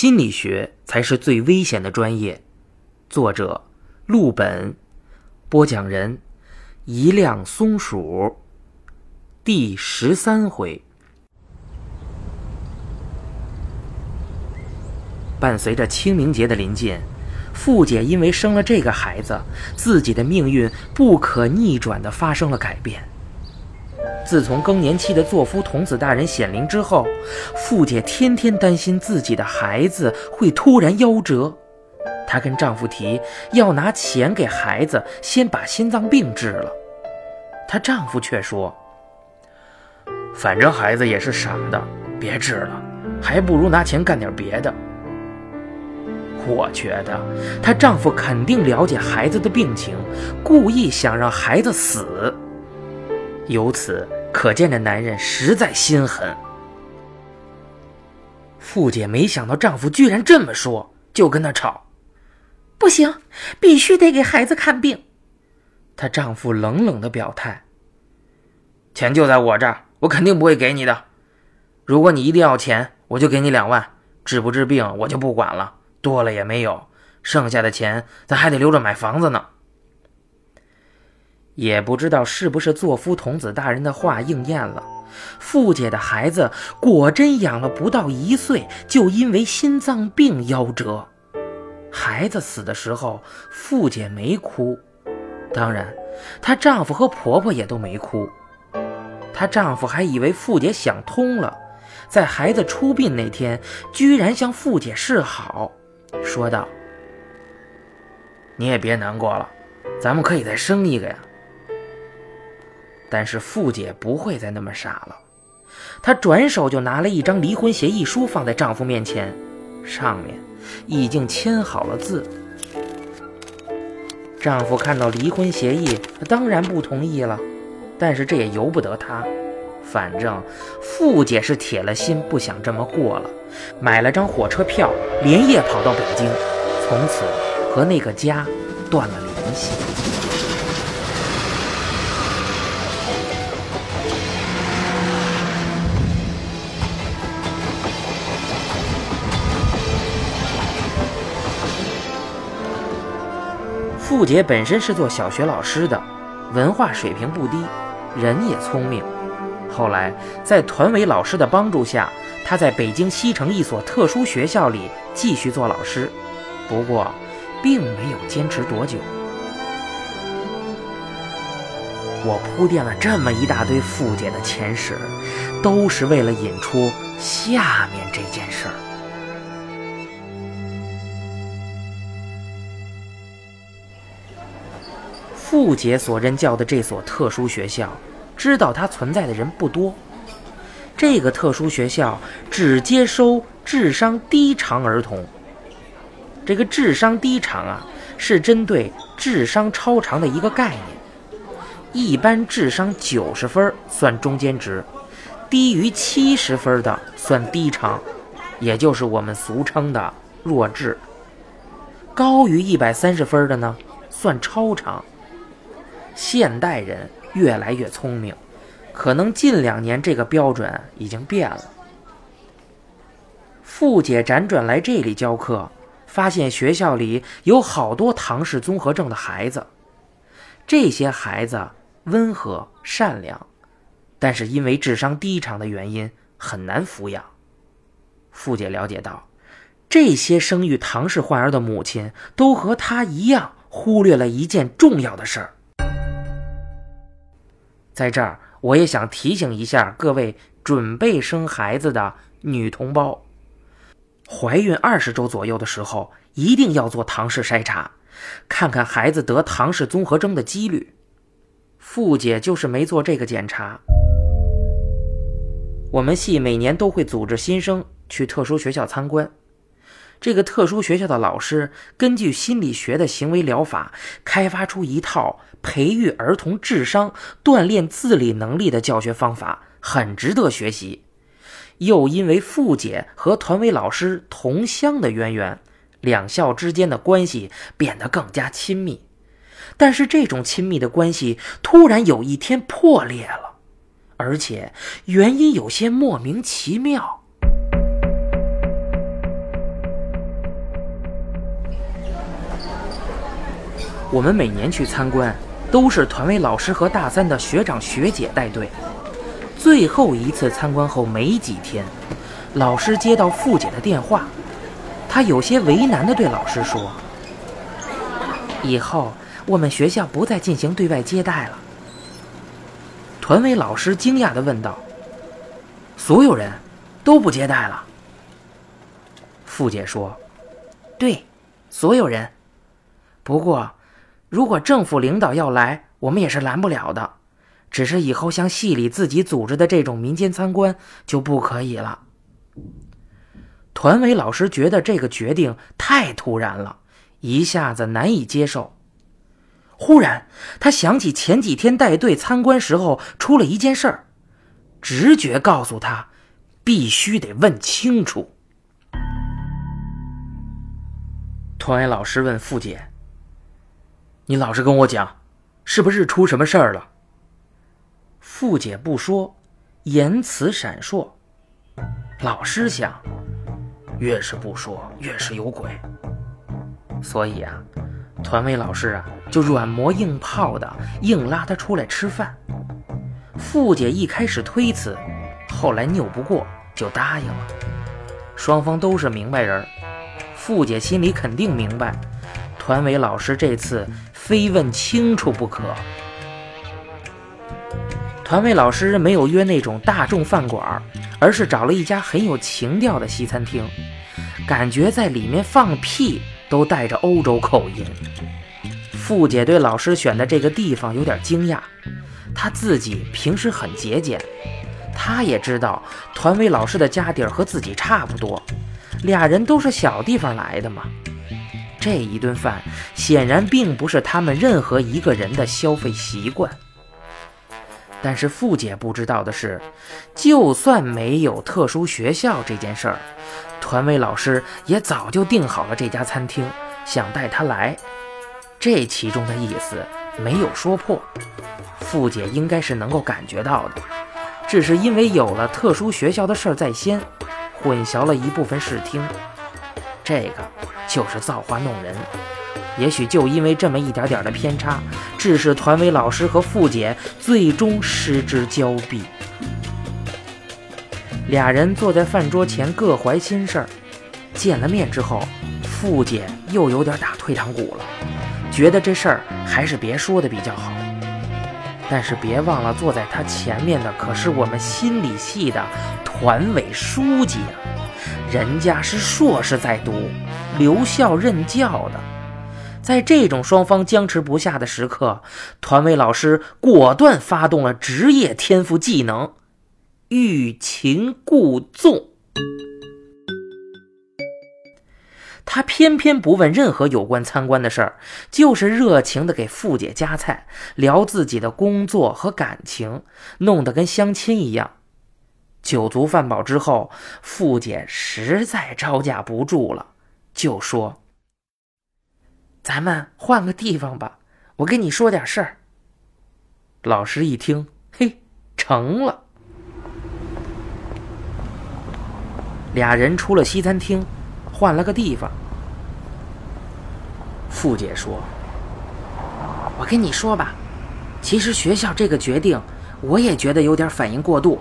心理学才是最危险的专业。作者：陆本，播讲人：一辆松鼠。第十三回，伴随着清明节的临近，傅姐因为生了这个孩子，自己的命运不可逆转的发生了改变。自从更年期的作夫童子大人显灵之后，富姐天天担心自己的孩子会突然夭折。她跟丈夫提要拿钱给孩子先把心脏病治了，她丈夫却说：“反正孩子也是傻的，别治了，还不如拿钱干点别的。”我觉得她丈夫肯定了解孩子的病情，故意想让孩子死。由此。可见这男人实在心狠。富姐没想到丈夫居然这么说，就跟他吵：“不行，必须得给孩子看病。”她丈夫冷冷的表态：“钱就在我这儿，我肯定不会给你的。如果你一定要钱，我就给你两万。治不治病我就不管了，多了也没有，剩下的钱咱还得留着买房子呢。”也不知道是不是作夫童子大人的话应验了，傅姐的孩子果真养了不到一岁，就因为心脏病夭折。孩子死的时候，傅姐没哭，当然，她丈夫和婆婆也都没哭。她丈夫还以为傅姐想通了，在孩子出殡那天，居然向傅姐示好，说道：“你也别难过了，咱们可以再生一个呀。”但是傅姐不会再那么傻了，她转手就拿了一张离婚协议书放在丈夫面前，上面已经签好了字。丈夫看到离婚协议，当然不同意了，但是这也由不得他，反正傅姐是铁了心不想这么过了，买了张火车票，连夜跑到北京，从此和那个家断了联系。傅姐本身是做小学老师的，文化水平不低，人也聪明。后来在团委老师的帮助下，他在北京西城一所特殊学校里继续做老师，不过并没有坚持多久。我铺垫了这么一大堆傅姐的前史，都是为了引出下面这件事儿。傅杰所任教的这所特殊学校，知道它存在的人不多。这个特殊学校只接收智商低常儿童。这个智商低常啊，是针对智商超常的一个概念。一般智商九十分算中间值，低于七十分的算低常，也就是我们俗称的弱智。高于一百三十分的呢，算超常。现代人越来越聪明，可能近两年这个标准已经变了。傅姐辗转来这里教课，发现学校里有好多唐氏综合症的孩子。这些孩子温和善良，但是因为智商低常的原因很难抚养。傅姐了解到，这些生育唐氏患儿的母亲都和她一样，忽略了一件重要的事儿。在这儿，我也想提醒一下各位准备生孩子的女同胞：怀孕二十周左右的时候，一定要做唐氏筛查，看看孩子得唐氏综合征的几率。傅姐就是没做这个检查。我们系每年都会组织新生去特殊学校参观。这个特殊学校的老师根据心理学的行为疗法，开发出一套培育儿童智商、锻炼自理能力的教学方法，很值得学习。又因为傅姐和团委老师同乡的渊源，两校之间的关系变得更加亲密。但是这种亲密的关系突然有一天破裂了，而且原因有些莫名其妙。我们每年去参观，都是团委老师和大三的学长学姐带队。最后一次参观后没几天，老师接到付姐的电话，他有些为难地对老师说：“以后我们学校不再进行对外接待了。”团委老师惊讶地问道：“所有人都不接待了？”付姐说：“对，所有人。不过……”如果政府领导要来，我们也是拦不了的。只是以后像系里自己组织的这种民间参观就不可以了。团委老师觉得这个决定太突然了，一下子难以接受。忽然，他想起前几天带队参观时候出了一件事儿，直觉告诉他，必须得问清楚。团委老师问付姐。你老实跟我讲，是不是出什么事儿了？傅姐不说，言辞闪烁。老师想，越是不说，越是有鬼。所以啊，团委老师啊，就软磨硬泡的硬拉他出来吃饭。傅姐一开始推辞，后来拗不过，就答应了。双方都是明白人，傅姐心里肯定明白。团委老师这次非问清楚不可。团委老师没有约那种大众饭馆，而是找了一家很有情调的西餐厅，感觉在里面放屁都带着欧洲口音。付姐对老师选的这个地方有点惊讶，她自己平时很节俭，她也知道团委老师的家底儿和自己差不多，俩人都是小地方来的嘛。这一顿饭显然并不是他们任何一个人的消费习惯。但是付姐不知道的是，就算没有特殊学校这件事儿，团委老师也早就订好了这家餐厅，想带他来。这其中的意思没有说破，付姐应该是能够感觉到的，只是因为有了特殊学校的事儿在先，混淆了一部分视听。这个。就是造化弄人，也许就因为这么一点点的偏差，致使团委老师和傅姐最终失之交臂。俩人坐在饭桌前，各怀心事儿。见了面之后，傅姐又有点打退堂鼓了，觉得这事儿还是别说的比较好。但是别忘了，坐在他前面的可是我们心理系的团委书记啊，人家是硕士在读。留校任教的，在这种双方僵持不下的时刻，团委老师果断发动了职业天赋技能——欲擒故纵。他偏偏不问任何有关参观的事儿，就是热情的给付姐夹菜，聊自己的工作和感情，弄得跟相亲一样。酒足饭饱之后，付姐实在招架不住了。就说：“咱们换个地方吧，我跟你说点事儿。”老师一听，嘿，成了。俩人出了西餐厅，换了个地方。付姐说：“我跟你说吧，其实学校这个决定，我也觉得有点反应过度。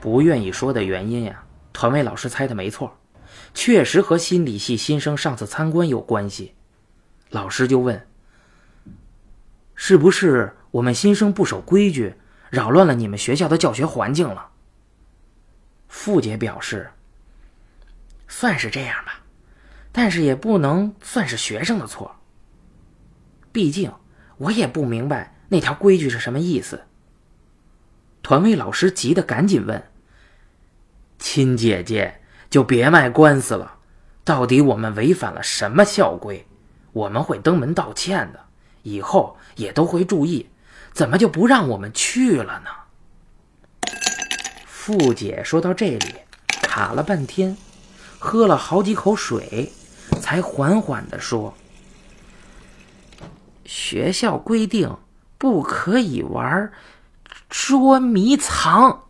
不愿意说的原因呀，团委老师猜的没错。”确实和心理系新生上次参观有关系，老师就问：“是不是我们新生不守规矩，扰乱了你们学校的教学环境了？”付姐表示：“算是这样吧，但是也不能算是学生的错。毕竟我也不明白那条规矩是什么意思。”团委老师急得赶紧问：“亲姐姐。”就别卖官司了，到底我们违反了什么校规？我们会登门道歉的，以后也都会注意。怎么就不让我们去了呢？付姐说到这里，卡了半天，喝了好几口水，才缓缓地说：“学校规定不可以玩捉迷藏。”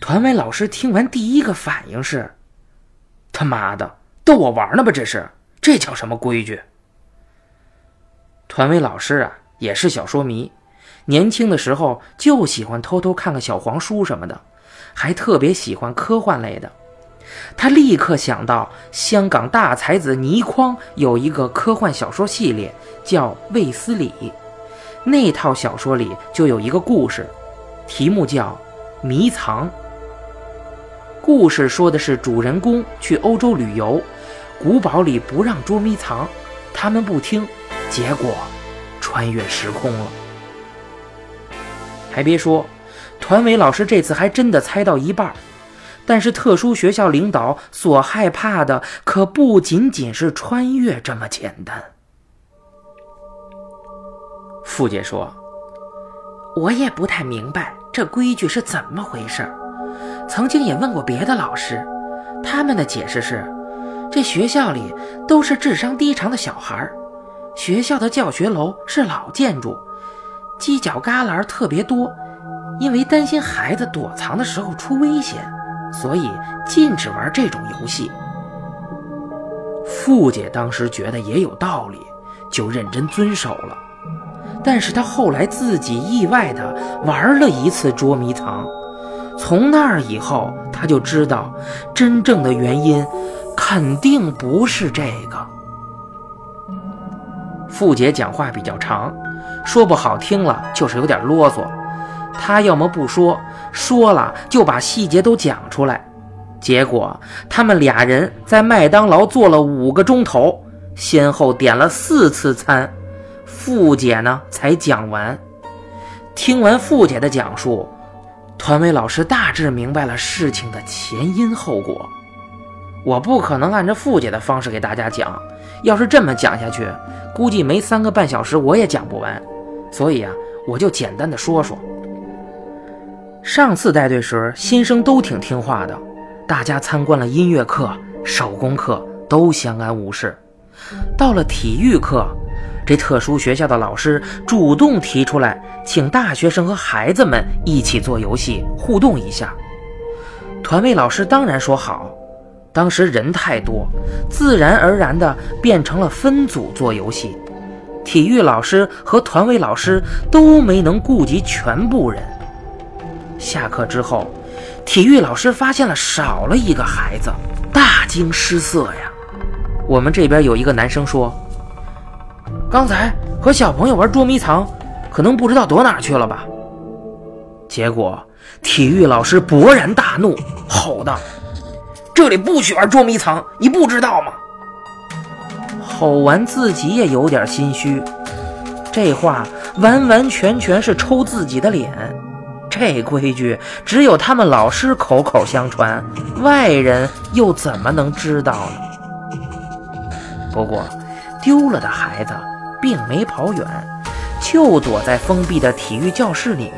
团委老师听完，第一个反应是：“他妈的，逗我玩呢吧？这是，这叫什么规矩？团委老师啊，也是小说迷，年轻的时候就喜欢偷偷看个小黄书什么的，还特别喜欢科幻类的。他立刻想到香港大才子倪匡有一个科幻小说系列，叫《卫斯理》。那套小说里就有一个故事，题目叫《迷藏》。故事说的是主人公去欧洲旅游，古堡里不让捉迷藏，他们不听，结果穿越时空了。还别说，团委老师这次还真的猜到一半。但是特殊学校领导所害怕的可不仅仅是穿越这么简单。傅姐说：“我也不太明白这规矩是怎么回事。曾经也问过别的老师，他们的解释是，这学校里都是智商低长的小孩学校的教学楼是老建筑，犄角旮旯特别多，因为担心孩子躲藏的时候出危险。”所以禁止玩这种游戏。傅姐当时觉得也有道理，就认真遵守了。但是他后来自己意外的玩了一次捉迷藏，从那儿以后，他就知道真正的原因肯定不是这个。傅姐讲话比较长，说不好听了就是有点啰嗦。他要么不说。说了就把细节都讲出来，结果他们俩人在麦当劳坐了五个钟头，先后点了四次餐，傅姐呢才讲完。听完傅姐的讲述，团委老师大致明白了事情的前因后果。我不可能按照傅姐的方式给大家讲，要是这么讲下去，估计没三个半小时我也讲不完。所以啊，我就简单的说说。上次带队时，新生都挺听话的，大家参观了音乐课、手工课，都相安无事。到了体育课，这特殊学校的老师主动提出来，请大学生和孩子们一起做游戏，互动一下。团委老师当然说好。当时人太多，自然而然的变成了分组做游戏。体育老师和团委老师都没能顾及全部人。下课之后，体育老师发现了少了一个孩子，大惊失色呀。我们这边有一个男生说：“刚才和小朋友玩捉迷藏，可能不知道躲哪去了吧。”结果体育老师勃然大怒，吼道：“这里不许玩捉迷藏，你不知道吗？”吼完自己也有点心虚，这话完完全全是抽自己的脸。这规矩只有他们老师口口相传，外人又怎么能知道呢？不过，丢了的孩子并没跑远，就躲在封闭的体育教室里面。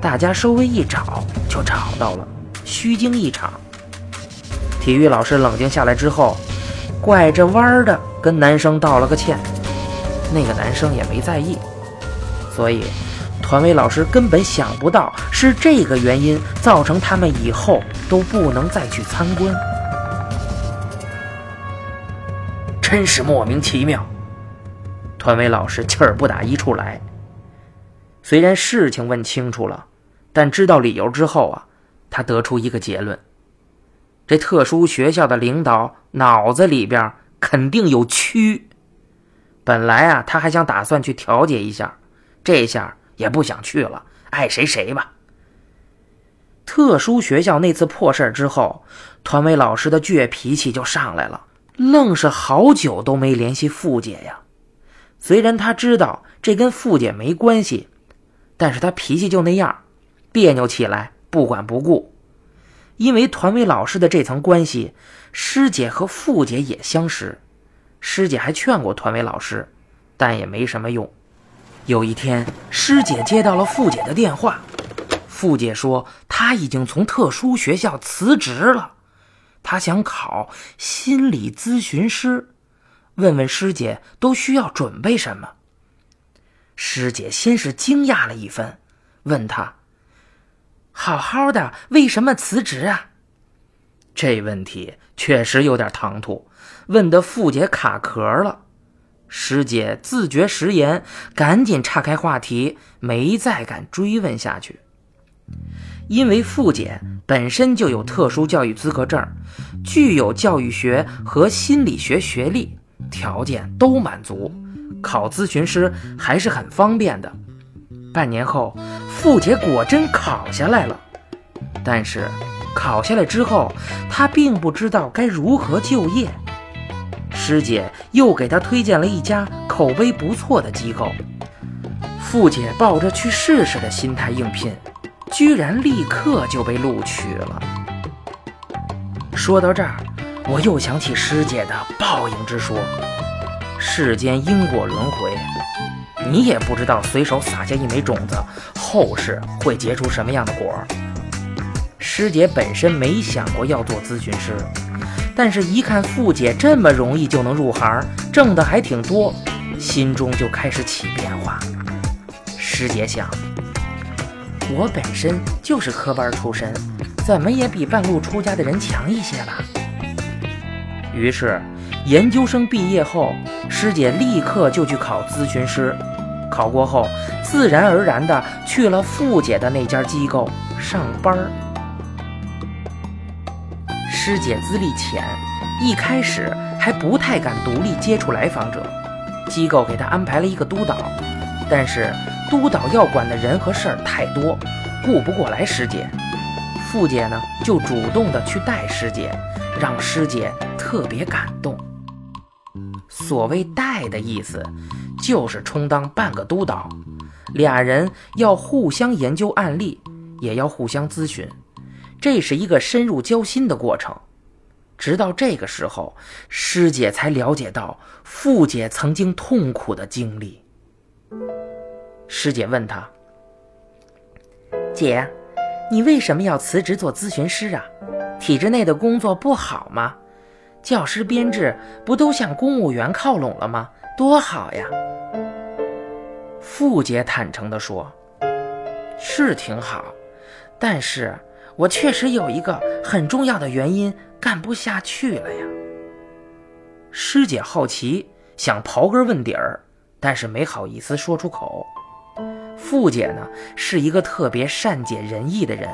大家稍微一找就找到了，虚惊一场。体育老师冷静下来之后，拐着弯的跟男生道了个歉，那个男生也没在意，所以。团委老师根本想不到是这个原因造成他们以后都不能再去参观，真是莫名其妙。团委老师气儿不打一处来。虽然事情问清楚了，但知道理由之后啊，他得出一个结论：这特殊学校的领导脑子里边肯定有蛆。本来啊，他还想打算去调解一下，这下。也不想去了，爱谁谁吧。特殊学校那次破事之后，团委老师的倔脾气就上来了，愣是好久都没联系傅姐呀。虽然他知道这跟傅姐没关系，但是他脾气就那样，别扭起来不管不顾。因为团委老师的这层关系，师姐和傅姐也相识，师姐还劝过团委老师，但也没什么用。有一天，师姐接到了傅姐的电话。傅姐说，她已经从特殊学校辞职了，她想考心理咨询师，问问师姐都需要准备什么。师姐先是惊讶了一番，问他：“好好的，为什么辞职啊？”这问题确实有点唐突，问的傅姐卡壳了。师姐自觉食言，赶紧岔开话题，没再敢追问下去。因为傅姐本身就有特殊教育资格证，具有教育学和心理学学历，条件都满足，考咨询师还是很方便的。半年后，傅姐果真考下来了，但是考下来之后，她并不知道该如何就业。师姐又给她推荐了一家口碑不错的机构，傅姐抱着去试试的心态应聘。居然立刻就被录取了。说到这儿，我又想起师姐的报应之说。世间因果轮回，你也不知道随手撒下一枚种子，后世会结出什么样的果。师姐本身没想过要做咨询师，但是一看傅姐这么容易就能入行，挣的还挺多，心中就开始起变化。师姐想。我本身就是科班出身，怎么也比半路出家的人强一些吧。于是，研究生毕业后，师姐立刻就去考咨询师。考过后，自然而然的去了傅姐的那家机构上班。师姐资历浅，一开始还不太敢独立接触来访者，机构给她安排了一个督导，但是。督导要管的人和事儿太多，顾不过来师姐。傅姐呢，就主动的去带师姐，让师姐特别感动。所谓带的意思，就是充当半个督导，俩人要互相研究案例，也要互相咨询，这是一个深入交心的过程。直到这个时候，师姐才了解到傅姐曾经痛苦的经历。师姐问他：“姐，你为什么要辞职做咨询师啊？体制内的工作不好吗？教师编制不都向公务员靠拢了吗？多好呀！”傅姐坦诚地说：“是挺好，但是我确实有一个很重要的原因干不下去了呀。”师姐好奇，想刨根问底儿，但是没好意思说出口。傅姐呢是一个特别善解人意的人，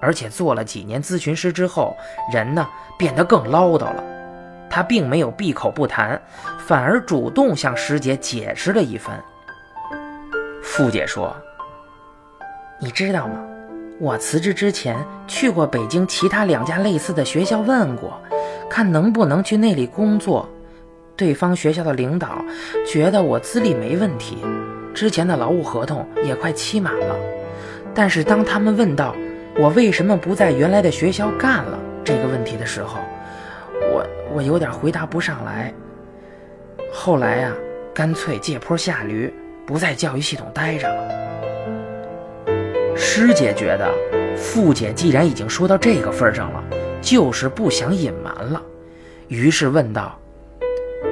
而且做了几年咨询师之后，人呢变得更唠叨了。她并没有闭口不谈，反而主动向师姐解释了一番。傅姐说：“你知道吗？我辞职之前去过北京其他两家类似的学校问过，看能不能去那里工作。对方学校的领导觉得我资历没问题。”之前的劳务合同也快期满了，但是当他们问到我为什么不在原来的学校干了这个问题的时候，我我有点回答不上来。后来呀，干脆借坡下驴，不在教育系统待着了。师姐觉得，傅姐既然已经说到这个份上了，就是不想隐瞒了，于是问道：“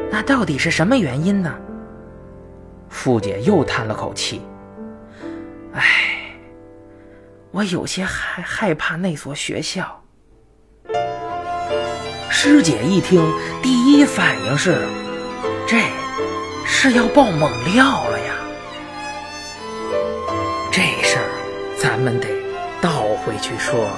那到底是什么原因呢？”傅姐又叹了口气：“唉，我有些害害怕那所学校。”师姐一听，第一反应是：“这是要爆猛料了呀！”这事儿咱们得倒回去说。